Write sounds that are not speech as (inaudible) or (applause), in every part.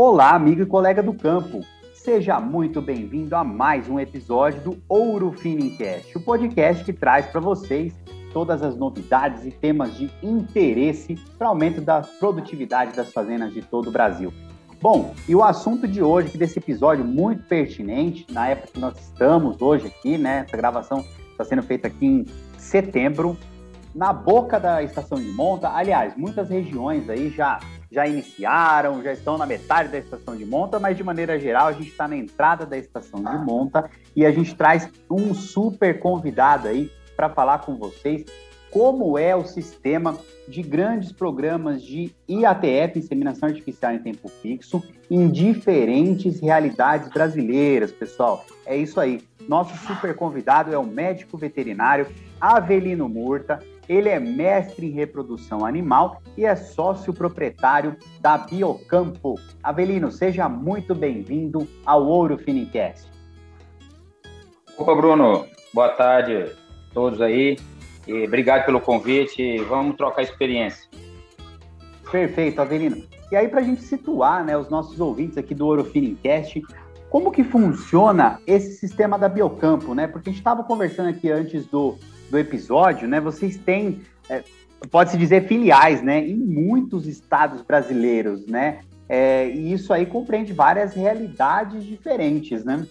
Olá, amigo e colega do campo. Seja muito bem-vindo a mais um episódio do Ouro Finincast, o podcast que traz para vocês todas as novidades e temas de interesse para aumento da produtividade das fazendas de todo o Brasil. Bom, e o assunto de hoje, desse episódio muito pertinente, na época que nós estamos hoje aqui, né? Essa gravação está sendo feita aqui em setembro, na boca da estação de monta. Aliás, muitas regiões aí já já iniciaram, já estão na metade da estação de monta, mas de maneira geral a gente está na entrada da estação de monta e a gente traz um super convidado aí para falar com vocês como é o sistema de grandes programas de IATF, inseminação artificial em tempo fixo, em diferentes realidades brasileiras, pessoal. É isso aí. Nosso super convidado é o médico veterinário Avelino Murta. Ele é mestre em reprodução animal e é sócio proprietário da Biocampo. Avelino, seja muito bem-vindo ao Ouro Finicast. Opa, Bruno. Boa tarde a todos aí. E obrigado pelo convite. Vamos trocar experiência. Perfeito, Avelino. E aí, para a gente situar né, os nossos ouvintes aqui do Ouro Finicast, como que funciona esse sistema da Biocampo, né? Porque a gente estava conversando aqui antes do, do episódio, né? Vocês têm, é, pode-se dizer, filiais, né? Em muitos estados brasileiros, né? É, e isso aí compreende várias realidades diferentes, né?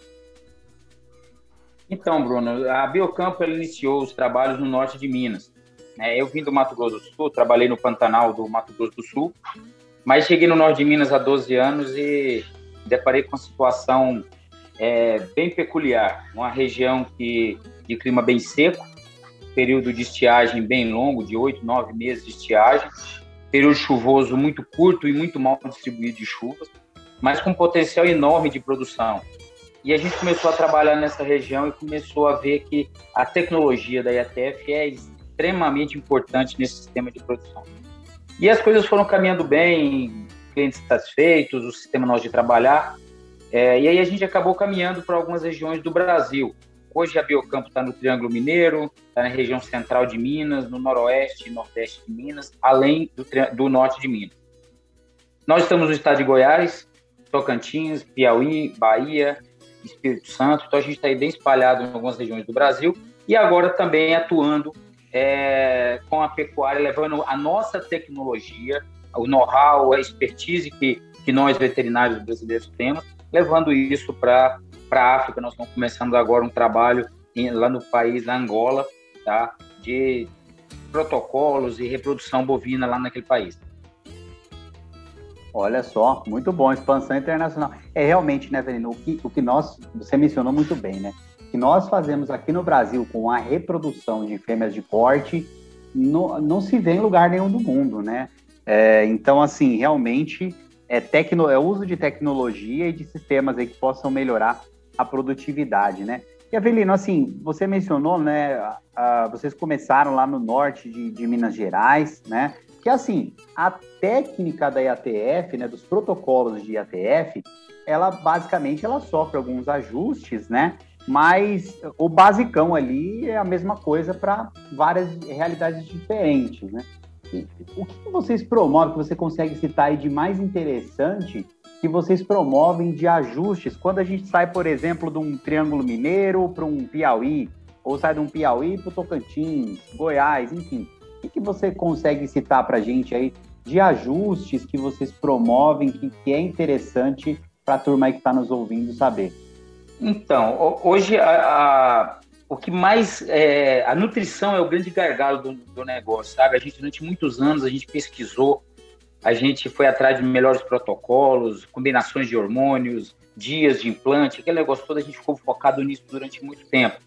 Então, Bruno, a Biocampo iniciou os trabalhos no norte de Minas. É, eu vim do Mato Grosso do Sul, trabalhei no Pantanal do Mato Grosso do Sul, mas cheguei no norte de Minas há 12 anos e deparei com uma situação é, bem peculiar. Uma região que, de clima bem seco, período de estiagem bem longo, de oito, nove meses de estiagem, período chuvoso muito curto e muito mal distribuído de chuvas, mas com potencial enorme de produção. E a gente começou a trabalhar nessa região e começou a ver que a tecnologia da IATF é extremamente importante nesse sistema de produção. E as coisas foram caminhando bem, clientes satisfeitos, o sistema nosso de trabalhar. É, e aí a gente acabou caminhando para algumas regiões do Brasil. Hoje a Biocampo está no Triângulo Mineiro, está na região central de Minas, no noroeste e nordeste de Minas, além do, do norte de Minas. Nós estamos no estado de Goiás, Tocantins, Piauí, Bahia, Espírito Santo, então a gente está aí bem espalhado em algumas regiões do Brasil e agora também atuando é, com a pecuária, levando a nossa tecnologia, o know-how, a expertise que, que nós veterinários brasileiros temos, levando isso para a África. Nós estamos começando agora um trabalho em, lá no país, na Angola, tá? de protocolos e reprodução bovina lá naquele país. Olha só, muito bom, expansão internacional. É realmente, né, Verino, o que, o que nós, você mencionou muito bem, né? Que nós fazemos aqui no Brasil com a reprodução de fêmeas de corte não, não se vê em lugar nenhum do mundo, né? É, então, assim, realmente é, tecno, é uso de tecnologia e de sistemas aí que possam melhorar a produtividade, né? E Avelino, assim, você mencionou, né? A, a, vocês começaram lá no norte de, de, Minas Gerais, né? Que assim, a técnica da IATF, né? Dos protocolos de IATF, ela basicamente ela sofre alguns ajustes, né? Mas o basicão ali é a mesma coisa para várias realidades diferentes, né? O que vocês promovem, que você consegue citar aí de mais interessante que vocês promovem de ajustes quando a gente sai, por exemplo, de um Triângulo Mineiro para um Piauí, ou sai de um Piauí para o Tocantins, Goiás, enfim. O que, você consegue citar para a gente aí de ajustes que vocês promovem, que, que é interessante para a turma que está nos ouvindo saber? Então, hoje a, a, o que mais. É, a nutrição é o grande gargalo do, do negócio, sabe? A gente, durante muitos anos, a gente pesquisou a gente foi atrás de melhores protocolos, combinações de hormônios, dias de implante, aquele negócio todo, a gente ficou focado nisso durante muito tempo.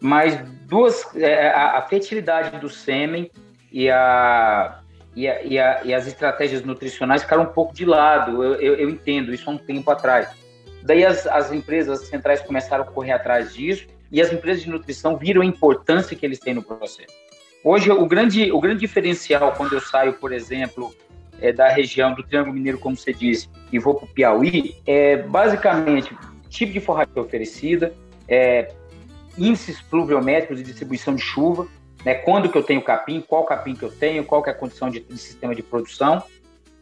Mas duas, é, a, a, fertilidade do sêmen e, a, e, a, e, a, e, as estratégias nutricionais ficaram um pouco de lado, eu, eu, eu entendo isso há um tempo atrás. Daí as, as empresas centrais começaram a correr atrás disso e as empresas de nutrição viram a importância que eles têm no processo. Hoje, o grande, o grande diferencial quando eu saio, por exemplo, é, da região do Triângulo Mineiro, como você disse, e vou para o Piauí, é basicamente tipo de forragem oferecida, é, índices pluviométricos de distribuição de chuva. né? Quando que eu tenho capim, qual capim que eu tenho, qual que é a condição de, de sistema de produção.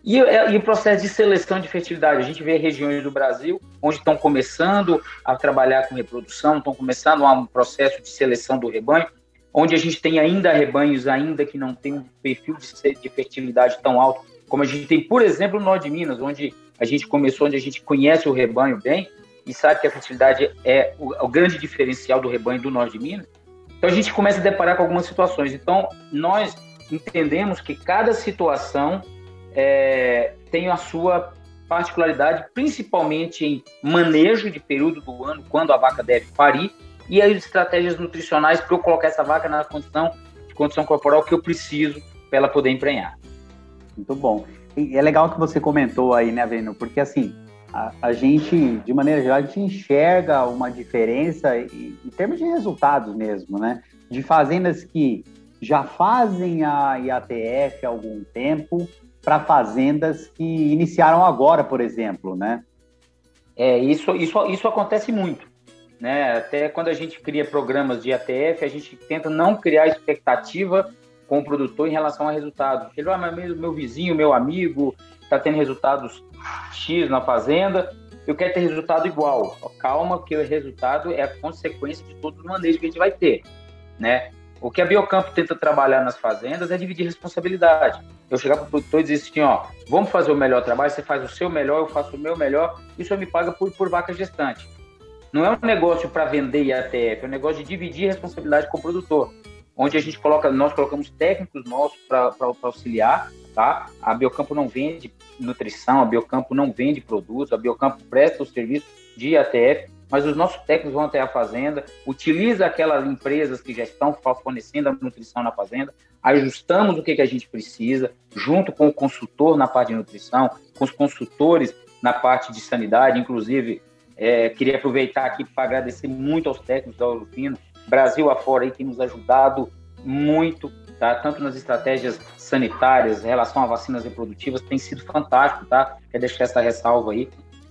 E, é, e, o processo de seleção de fertilidade. A gente vê regiões do Brasil onde estão começando a trabalhar com reprodução, estão começando um processo de seleção do rebanho, onde a gente tem ainda rebanhos ainda que não tem um perfil de, de fertilidade tão alto, como a gente tem, por exemplo, no norte de Minas, onde a gente começou, onde a gente conhece o rebanho bem e sabe que a fertilidade é o, o grande diferencial do rebanho do norte de Minas. Então a gente começa a deparar com algumas situações. Então nós entendemos que cada situação é, tem a sua particularidade, principalmente em manejo de período do ano, quando a vaca deve parir, e as estratégias nutricionais para eu colocar essa vaca na condição de condição corporal que eu preciso para ela poder emprenhar. Muito bom. E é legal que você comentou aí, né, Veno? Porque assim, a, a, gente, de maneira geral, a gente enxerga uma diferença em, em termos de resultados mesmo, né? De fazendas que já fazem a IATF há algum tempo para fazendas que iniciaram agora, por exemplo, né? É, isso, isso, isso acontece muito. Né? Até quando a gente cria programas de IATF, a gente tenta não criar expectativa com o produtor em relação a resultados. Ele, ah, mas meu vizinho, meu amigo, está tendo resultados X na fazenda, eu quero ter resultado igual. Calma, que o resultado é a consequência de todo o manejo que a gente vai ter, né? O que a Biocampo tenta trabalhar nas fazendas é dividir responsabilidade. Eu chegar para o produtor e dizer assim, ó, vamos fazer o melhor trabalho, você faz o seu melhor, eu faço o meu melhor, isso me paga por, por vaca gestante. Não é um negócio para vender IATF, é um negócio de dividir responsabilidade com o produtor onde a gente coloca, nós colocamos técnicos nossos para auxiliar, tá? A Biocampo não vende nutrição, a Biocampo não vende produtos, a Biocampo presta o serviço de ATF, mas os nossos técnicos vão até a fazenda, utiliza aquelas empresas que já estão fornecendo a nutrição na fazenda, ajustamos o que, que a gente precisa, junto com o consultor na parte de nutrição, com os consultores na parte de sanidade, inclusive, é, queria aproveitar aqui para agradecer muito aos técnicos da Orofino, Brasil afora aí tem nos ajudado muito, tá? Tanto nas estratégias sanitárias, em relação a vacinas reprodutivas, tem sido fantástico, tá? Quer deixar essa ressalva aí.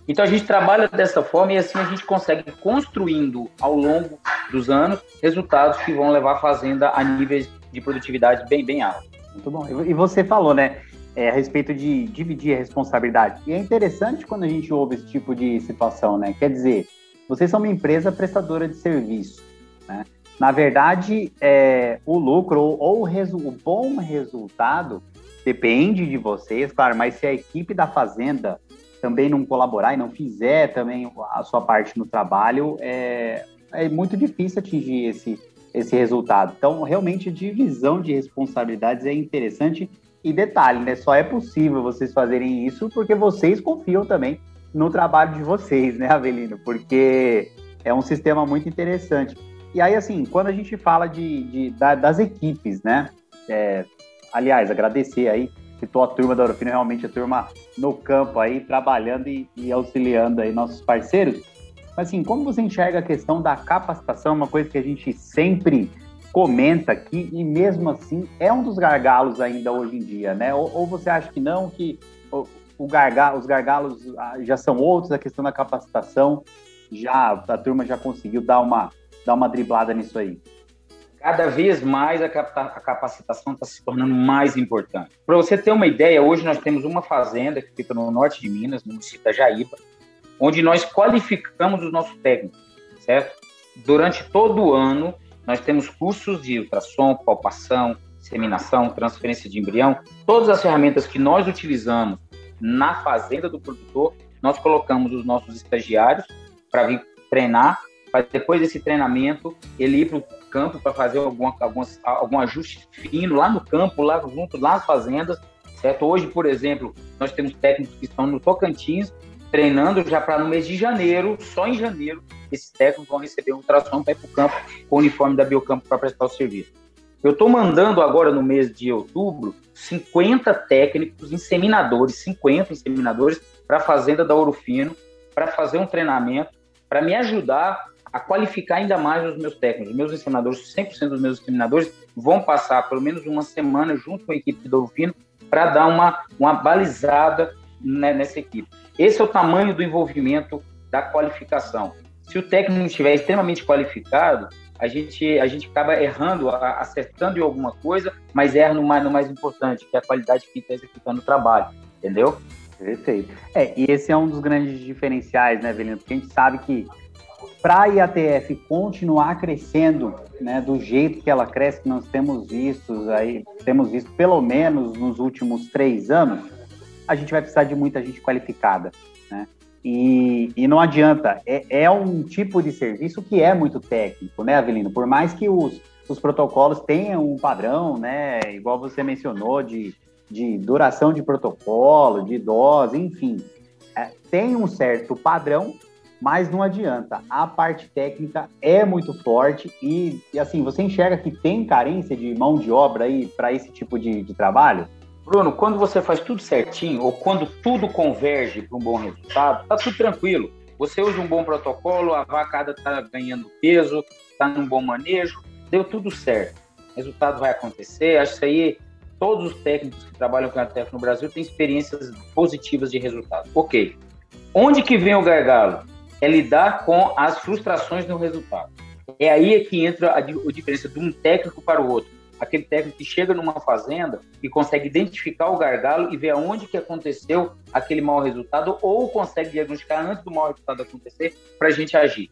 Então a gente trabalha dessa forma e assim a gente consegue construindo ao longo dos anos resultados que vão levar a fazenda a níveis de produtividade bem bem altos. Muito bom. E você falou, né, é, a respeito de dividir a responsabilidade. E é interessante quando a gente ouve esse tipo de situação, né? Quer dizer, vocês são uma empresa prestadora de serviço. Né? Na verdade, é, o lucro ou, o, resu o bom resultado depende de vocês, claro, mas se a equipe da fazenda também não colaborar e não fizer também a sua parte no trabalho, é, é muito difícil atingir esse, esse resultado. Então, realmente, divisão de responsabilidades é interessante. E detalhe, né? Só é possível vocês fazerem isso porque vocês confiam também no trabalho de vocês, né, Avelino? Porque é um sistema muito interessante. E aí, assim, quando a gente fala de, de das equipes, né? É, aliás, agradecer aí que tua turma da Orofino, realmente a turma no campo aí, trabalhando e, e, auxiliando aí nossos parceiros. Mas assim, como você enxerga a questão da capacitação, uma coisa que a gente sempre comenta aqui e mesmo assim é um dos gargalos ainda hoje em dia, né? Ou, ou você acha que não, que o, o os gargalos ah, já são outros, a questão da capacitação já a turma já conseguiu dar uma dar uma driblada nisso aí? Cada vez mais a capacitação está se tornando mais importante. Para você ter uma ideia, hoje nós temos uma fazenda que fica no norte de Minas, no município da Jaíba, onde nós qualificamos os nossos técnicos, certo? Durante todo o ano, nós temos cursos de ultrassom, palpação, disseminação, transferência de embrião, todas as ferramentas que nós utilizamos na fazenda do produtor, nós colocamos os nossos estagiários para vir treinar depois desse treinamento, ele ir para o campo para fazer alguma, algumas, algum ajuste fino lá no campo, lá junto, lá nas fazendas, certo? Hoje, por exemplo, nós temos técnicos que estão no Tocantins, treinando já para no mês de janeiro, só em janeiro, esses técnicos vão receber um ultrassom para ir para o campo com o uniforme da Biocampo para prestar o serviço. Eu estou mandando agora no mês de outubro 50 técnicos inseminadores, 50 inseminadores para a fazenda da Ouro Fino, para fazer um treinamento, para me ajudar a qualificar ainda mais os meus técnicos. Os meus ensinadores, 100% dos meus ensinadores vão passar pelo menos uma semana junto com a equipe do Fino para dar uma, uma balizada né, nessa equipe. Esse é o tamanho do envolvimento da qualificação. Se o técnico estiver extremamente qualificado, a gente, a gente acaba errando, acertando em alguma coisa, mas erra no mais, no mais importante, que é a qualidade que está executando o trabalho, entendeu? Perfeito. É, e esse é um dos grandes diferenciais, né, Velino? Porque a gente sabe que para a IATF continuar crescendo, né, do jeito que ela cresce, que nós temos visto aí, temos visto pelo menos nos últimos três anos, a gente vai precisar de muita gente qualificada, né? E, e não adianta, é, é um tipo de serviço que é muito técnico, né, Avelino? Por mais que os, os protocolos tenham um padrão, né, igual você mencionou, de, de duração de protocolo, de dose, enfim, é, tem um certo padrão, mas não adianta. A parte técnica é muito forte e, e assim, você enxerga que tem carência de mão de obra aí para esse tipo de, de trabalho? Bruno, quando você faz tudo certinho, ou quando tudo converge para um bom resultado, tá tudo tranquilo. Você usa um bom protocolo, a vacada está ganhando peso, está num bom manejo, deu tudo certo. O resultado vai acontecer. Acho que aí, todos os técnicos que trabalham com a TEF no Brasil têm experiências positivas de resultado. Ok. Onde que vem o gargalo? É lidar com as frustrações no resultado. É aí que entra a, a diferença de um técnico para o outro aquele técnico que chega numa fazenda e consegue identificar o gargalo e ver aonde que aconteceu aquele mau resultado ou consegue diagnosticar antes do mau resultado acontecer para a gente agir.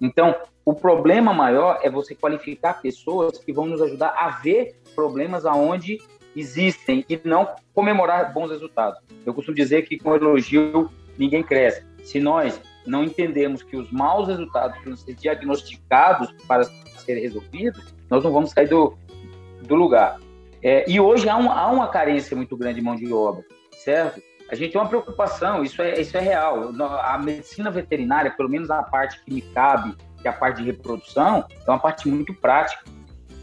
Então, o problema maior é você qualificar pessoas que vão nos ajudar a ver problemas aonde existem e não comemorar bons resultados. Eu costumo dizer que com elogio ninguém cresce. Se nós não entendemos que os maus resultados precisam ser diagnosticados para serem resolvidos, nós não vamos sair do, do lugar. É, e hoje há, um, há, uma carência muito grande de mão de obra, certo? A gente tem uma preocupação, isso é, isso é real. A medicina veterinária, pelo menos a parte que me cabe, que é a parte de reprodução, é uma parte muito prática.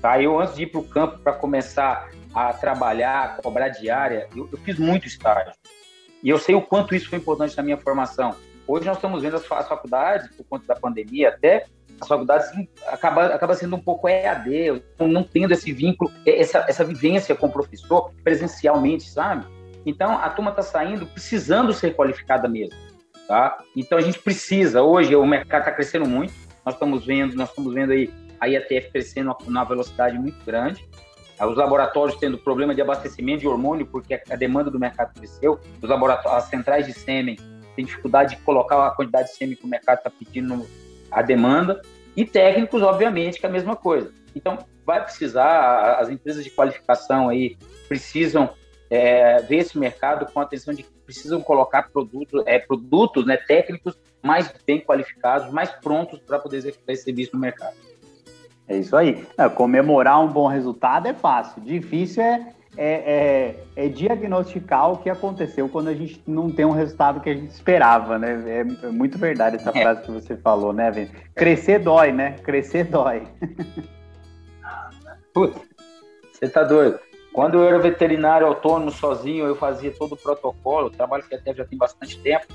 Tá? Eu, antes de ir para o campo para começar a trabalhar, a cobrar diária, eu, eu, fiz muito estágio. E eu sei o quanto isso foi importante na minha formação. Hoje nós estamos vendo as faculdades, por conta da pandemia até, as faculdades acaba, acaba sendo um pouco EAD, não tendo esse vínculo, essa, essa vivência com o professor presencialmente, sabe? Então, a turma está saindo precisando ser qualificada mesmo, tá? Então, a gente precisa, hoje o mercado está crescendo muito, nós estamos vendo, nós estamos vendo aí a IATF crescendo numa velocidade muito grande, os laboratórios tendo problema de abastecimento de hormônio, porque a demanda do mercado cresceu, os laboratórios, as centrais de sêmen têm dificuldade de colocar a quantidade de sêmen que o mercado está pedindo a demanda, e técnicos, obviamente, que é a mesma coisa. Então, vai precisar, as empresas de qualificação aí precisam é, ver esse mercado com atenção de que precisam colocar produtos, é, produtos né, técnicos mais bem qualificados, mais prontos para poder executar esse serviço no mercado. É isso aí. É, comemorar um bom resultado é fácil. Difícil é é, é, é, diagnosticar o que aconteceu quando a gente não tem um resultado que a gente esperava, né? É, é muito verdade essa é. frase que você falou, né, Vini? Crescer dói, né? Crescer dói. (laughs) Putz, você tá doido. Quando eu era veterinário autônomo, sozinho, eu fazia todo o protocolo, trabalho que até já tem bastante tempo.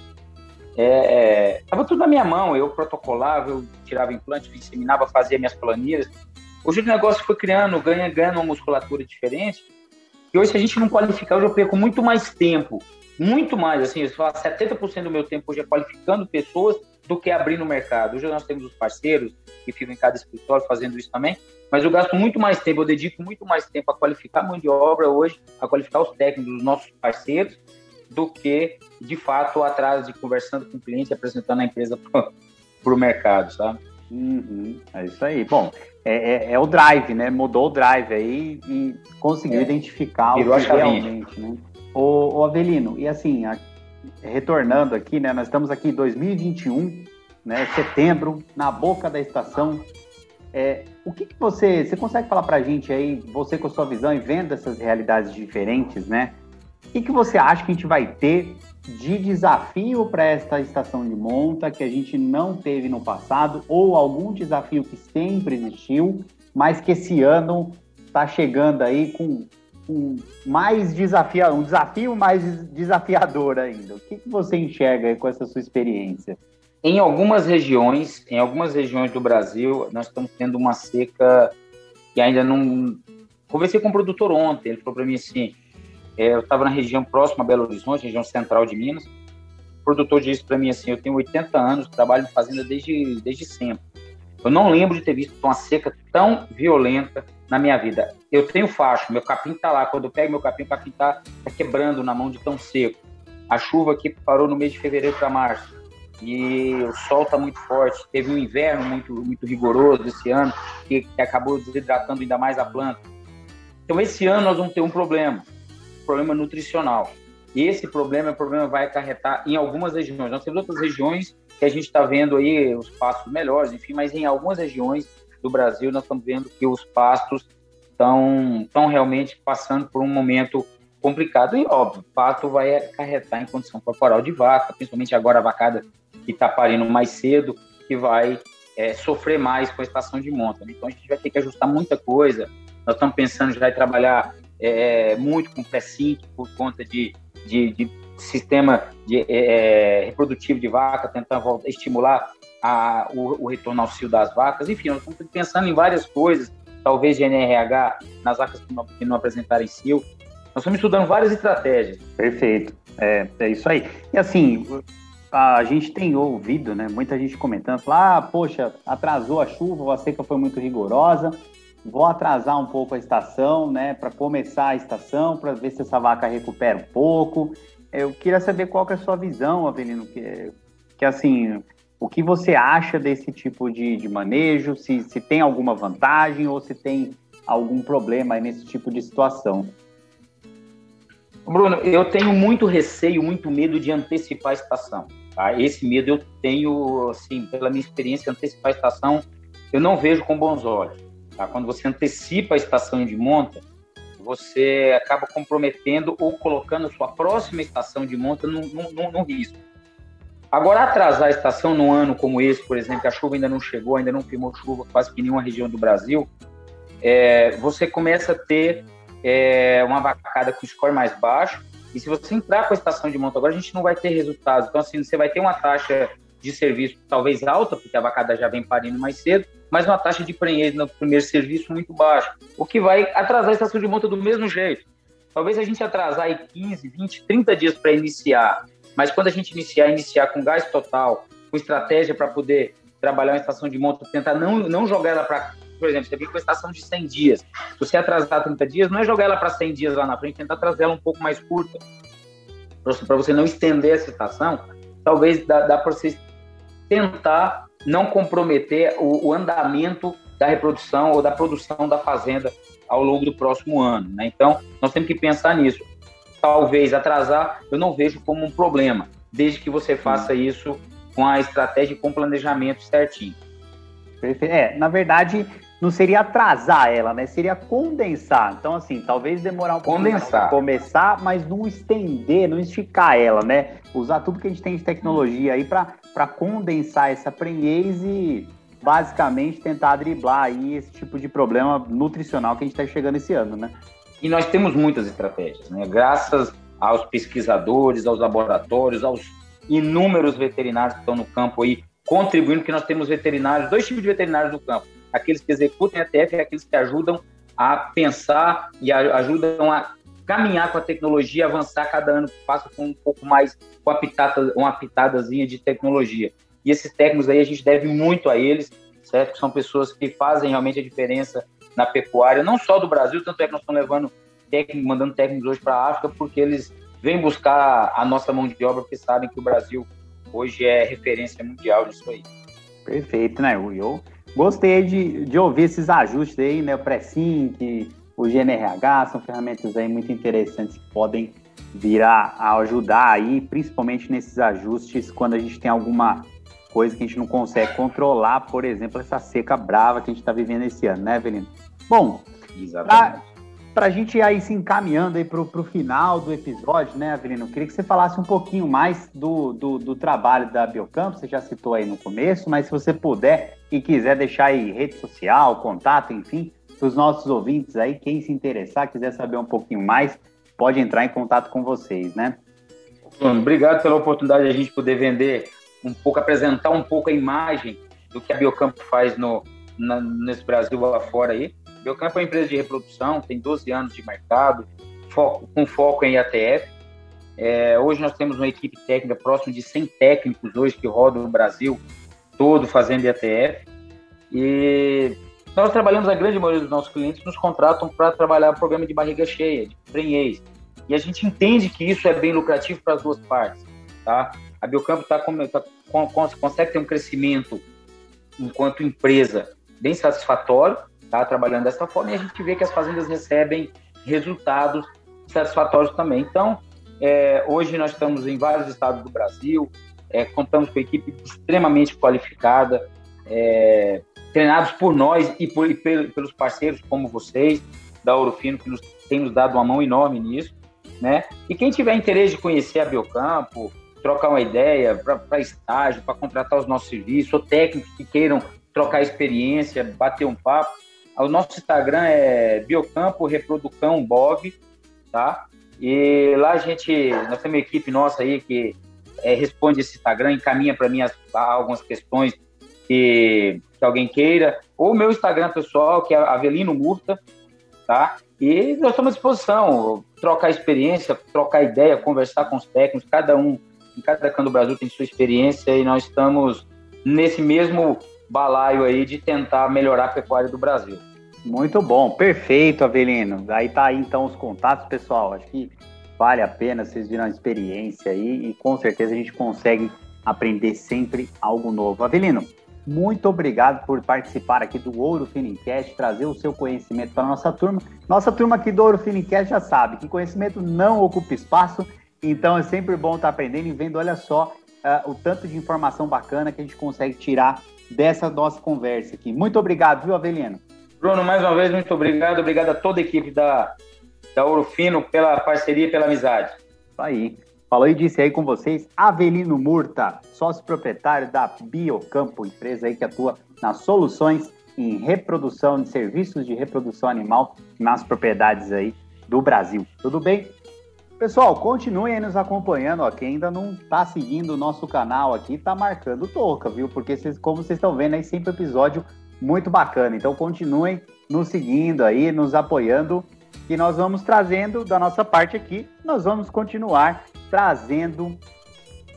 É, é, tava tudo na minha mão, eu protocolava, eu tirava implante, inseminava, fazia minhas planilhas. Hoje o negócio foi criando, ganha, ganhando uma musculatura diferente e hoje, se a gente não qualificar, eu perco muito mais tempo, muito mais, assim, eu falo 70% do meu tempo hoje é qualificando pessoas do que abrindo o mercado. Hoje nós temos os parceiros que ficam em cada escritório fazendo isso também, mas eu gasto muito mais tempo, eu dedico muito mais tempo a qualificar a mão de obra hoje, a qualificar os técnicos dos nossos parceiros, do que, de fato, atrás de conversando com o cliente, apresentando a empresa (laughs) para o mercado, sabe? Uhum, é isso aí. Bom, é, é, é, o drive, né? Mudou o drive aí e conseguiu é. identificar o que realmente, né? O, o, Avelino, e assim, a, retornando aqui, né? Nós estamos aqui em 2021, né? Setembro, na boca da estação. É, o que, que você, você consegue falar para a gente aí, você com a sua visão e vendo essas realidades diferentes, né? O que, que você acha que a gente vai ter de desafio para esta estação de monta que a gente não teve no passado, ou algum desafio que sempre existiu, mas que esse ano está chegando aí com, com mais desafio, um desafio mais desafiador ainda. O que, que você enxerga com essa sua experiência? Em algumas regiões, em algumas regiões do Brasil, nós estamos tendo uma seca que ainda não. Conversei com o produtor ontem, ele falou para mim assim: é, eu estava na região próxima a Belo Horizonte, região central de Minas. O produtor disse para mim assim: eu tenho 80 anos, trabalho em fazenda desde, desde sempre. Eu não lembro de ter visto uma seca tão violenta na minha vida. Eu tenho facho, meu capim está lá. Quando eu pego meu capim, o capim está tá quebrando na mão de tão seco. A chuva aqui parou no mês de fevereiro para março. E o sol está muito forte. Teve um inverno muito, muito rigoroso esse ano, que, que acabou desidratando ainda mais a planta. Então, esse ano nós vamos ter um problema, problema nutricional. E esse problema, o problema vai acarretar em algumas regiões. Nós temos outras regiões que a gente está vendo aí os pastos melhores, enfim, mas em algumas regiões do Brasil nós estamos vendo que os pastos estão, estão realmente passando por um momento complicado. E óbvio, o pasto vai acarretar em condição corporal de vaca, principalmente agora a vacada que está parindo mais cedo, que vai é, sofrer mais com a estação de monta. Então a gente vai ter que ajustar muita coisa. Nós estamos pensando já em trabalhar é, muito com pré-sync por conta de, de, de sistema de, é, é, reprodutivo de vaca, tentando estimular a, o, o, retorno ao cio das vacas. Enfim, nós estamos pensando em várias coisas, talvez de NRH nas vacas que não, que não apresentarem cio. Nós estamos estudando várias estratégias. Perfeito, é, é isso aí. E assim, a gente tem ouvido, né, muita gente comentando, falar, ah, poxa, atrasou a chuva, a seca foi muito rigorosa, vou atrasar um pouco a estação, né, para começar a estação, para ver se essa vaca recupera um pouco. Eu queria saber qual que é a sua visão, Avelino, que, que assim, o que você acha desse tipo de, de manejo, se, se tem alguma vantagem ou se tem algum problema nesse tipo de situação. Bruno, eu tenho muito receio, muito medo de antecipar a estação. Tá? Esse medo eu tenho, assim, pela minha experiência, antecipar a estação, eu não vejo com bons olhos. Tá? Quando você antecipa a estação de monta, você acaba comprometendo ou colocando sua próxima estação de monta no, no, no risco. Agora, atrasar a estação num ano como esse, por exemplo, que a chuva ainda não chegou, ainda não firmou chuva quase que nenhuma região do Brasil, é, você começa a ter é, uma vacada com score mais baixo. E se você entrar com a estação de monta agora, a gente não vai ter resultados. Então, assim, você vai ter uma taxa de serviço talvez alta, porque a vacada já vem parindo mais cedo, mas uma taxa de prenhez no primeiro serviço muito baixa, o que vai atrasar a estação de monta do mesmo jeito. Talvez a gente atrasar aí 15, 20, 30 dias para iniciar, mas quando a gente iniciar, iniciar com gás total, com estratégia para poder trabalhar uma estação de monta, tentar não, não jogar ela para, por exemplo, você vem com uma estação de 100 dias, se você atrasar 30 dias, não é jogar ela para 100 dias lá na frente, tentar trazer ela um pouco mais curta, para você não estender essa estação, talvez dá, dá para você tentar não comprometer o, o, andamento da reprodução ou da produção da fazenda ao longo do próximo ano. Né? Então, nós temos que pensar nisso. Talvez atrasar, eu não vejo como um problema, desde que você faça isso com a estratégia e com o planejamento certinho. Perfeito. É, na verdade, não seria atrasar ela, né? Seria condensar. Então, assim, talvez demorar um pouco para começar, mas não estender, não esticar ela, né? Usar tudo que a gente tem de tecnologia aí para condensar essa prenhez e basicamente tentar driblar aí esse tipo de problema nutricional que a gente está chegando esse ano, né? E nós temos muitas estratégias, né? Graças aos pesquisadores, aos laboratórios, aos inúmeros veterinários que estão no campo aí contribuindo, porque nós temos veterinários, dois tipos de veterinários no campo aqueles que executam ETF e aqueles que ajudam a pensar e ajudam a caminhar com a tecnologia, avançar cada ano que passa com um pouco mais, com a pitada, uma pitadazinha de tecnologia. E esses técnicos aí a gente deve muito a eles, certo? São pessoas que fazem realmente a diferença na pecuária, não só do Brasil, tanto é que nós estamos levando técnicos, mandando técnicos hoje para a África, porque eles vêm buscar a nossa mão de obra, porque sabem que o Brasil hoje é referência mundial nisso aí. Perfeito, né, Will? Gostei de, de ouvir esses ajustes aí, né? O Pré-Sync, o GNRH, são ferramentas aí muito interessantes que podem vir a, a ajudar aí, principalmente nesses ajustes, quando a gente tem alguma coisa que a gente não consegue controlar, por exemplo, essa seca brava que a gente está vivendo esse ano, né, Evelino? Bom, para a gente aí se encaminhando aí para o final do episódio, né, Avelino? Queria que você falasse um pouquinho mais do, do, do trabalho da Biocampo, você já citou aí no começo, mas se você puder e quiser deixar aí rede social, contato, enfim, para os nossos ouvintes aí, quem se interessar, quiser saber um pouquinho mais, pode entrar em contato com vocês, né? Obrigado pela oportunidade de a gente poder vender um pouco, apresentar um pouco a imagem do que a Biocampo faz no, na, nesse Brasil lá fora aí. Biocampo é uma empresa de reprodução, tem 12 anos de mercado, foco, com foco em ATF. É, hoje nós temos uma equipe técnica próxima de 100 técnicos hoje que rodam no Brasil todo fazendo IATF. E nós trabalhamos, a grande maioria dos nossos clientes nos contratam para trabalhar programa de barriga cheia, de prenhez. E a gente entende que isso é bem lucrativo para as duas partes, tá? A Biocampo tá, tá, consegue ter um crescimento enquanto empresa bem satisfatório, tá? Trabalhando dessa forma, e a gente vê que as fazendas recebem resultados satisfatórios também. Então, é, hoje nós estamos em vários estados do Brasil, é, contamos com equipe extremamente qualificada, é, treinados por nós e, por, e pelos parceiros como vocês, da Ouro Fino, que nos, tem nos dado uma mão enorme nisso. Né? E quem tiver interesse de conhecer a Biocampo, trocar uma ideia para estágio, para contratar os nossos serviços, ou técnicos que queiram trocar experiência, bater um papo, o nosso Instagram é Biocampo Reproducão Bov, tá? E lá a gente, nós temos uma equipe nossa aí que é, responde esse Instagram, encaminha para mim as, algumas questões que, que, alguém queira, ou meu Instagram pessoal, que é Avelino Murta, tá? E nós estamos à disposição, trocar experiência, trocar ideia, conversar com os técnicos, cada um, em cada canto do Brasil tem sua experiência e nós estamos nesse mesmo balaio aí de tentar melhorar a pecuária do Brasil. Muito bom, perfeito, Avelino. Aí tá aí então os contatos, pessoal. Acho que vale a pena, vocês viram a experiência aí e com certeza a gente consegue aprender sempre algo novo. Avelino, muito obrigado por participar aqui do Ouro Finincast, trazer o seu conhecimento para a nossa turma. Nossa turma aqui do Ouro Finincast já sabe que conhecimento não ocupa espaço, então é sempre bom estar aprendendo e vendo, olha só, uh, o tanto de informação bacana que a gente consegue tirar dessa nossa conversa aqui. Muito obrigado, viu, Avelino? Bruno, mais uma vez, muito obrigado. Obrigado a toda a equipe da, da Ouro Fino pela parceria e pela amizade. Isso aí. Falou e disse aí com vocês, Avelino Murta, sócio proprietário da Biocampo, empresa aí que atua nas soluções em reprodução de serviços de reprodução animal nas propriedades aí do Brasil. Tudo bem? Pessoal, continuem nos acompanhando, ó. Quem ainda não tá seguindo o nosso canal aqui, tá marcando toca, viu? Porque como vocês estão vendo aí, sempre episódio muito bacana. Então continuem nos seguindo aí, nos apoiando, que nós vamos trazendo da nossa parte aqui, nós vamos continuar trazendo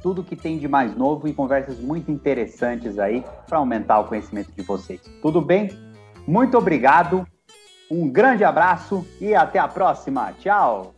tudo que tem de mais novo e conversas muito interessantes aí para aumentar o conhecimento de vocês. Tudo bem? Muito obrigado, um grande abraço e até a próxima. Tchau!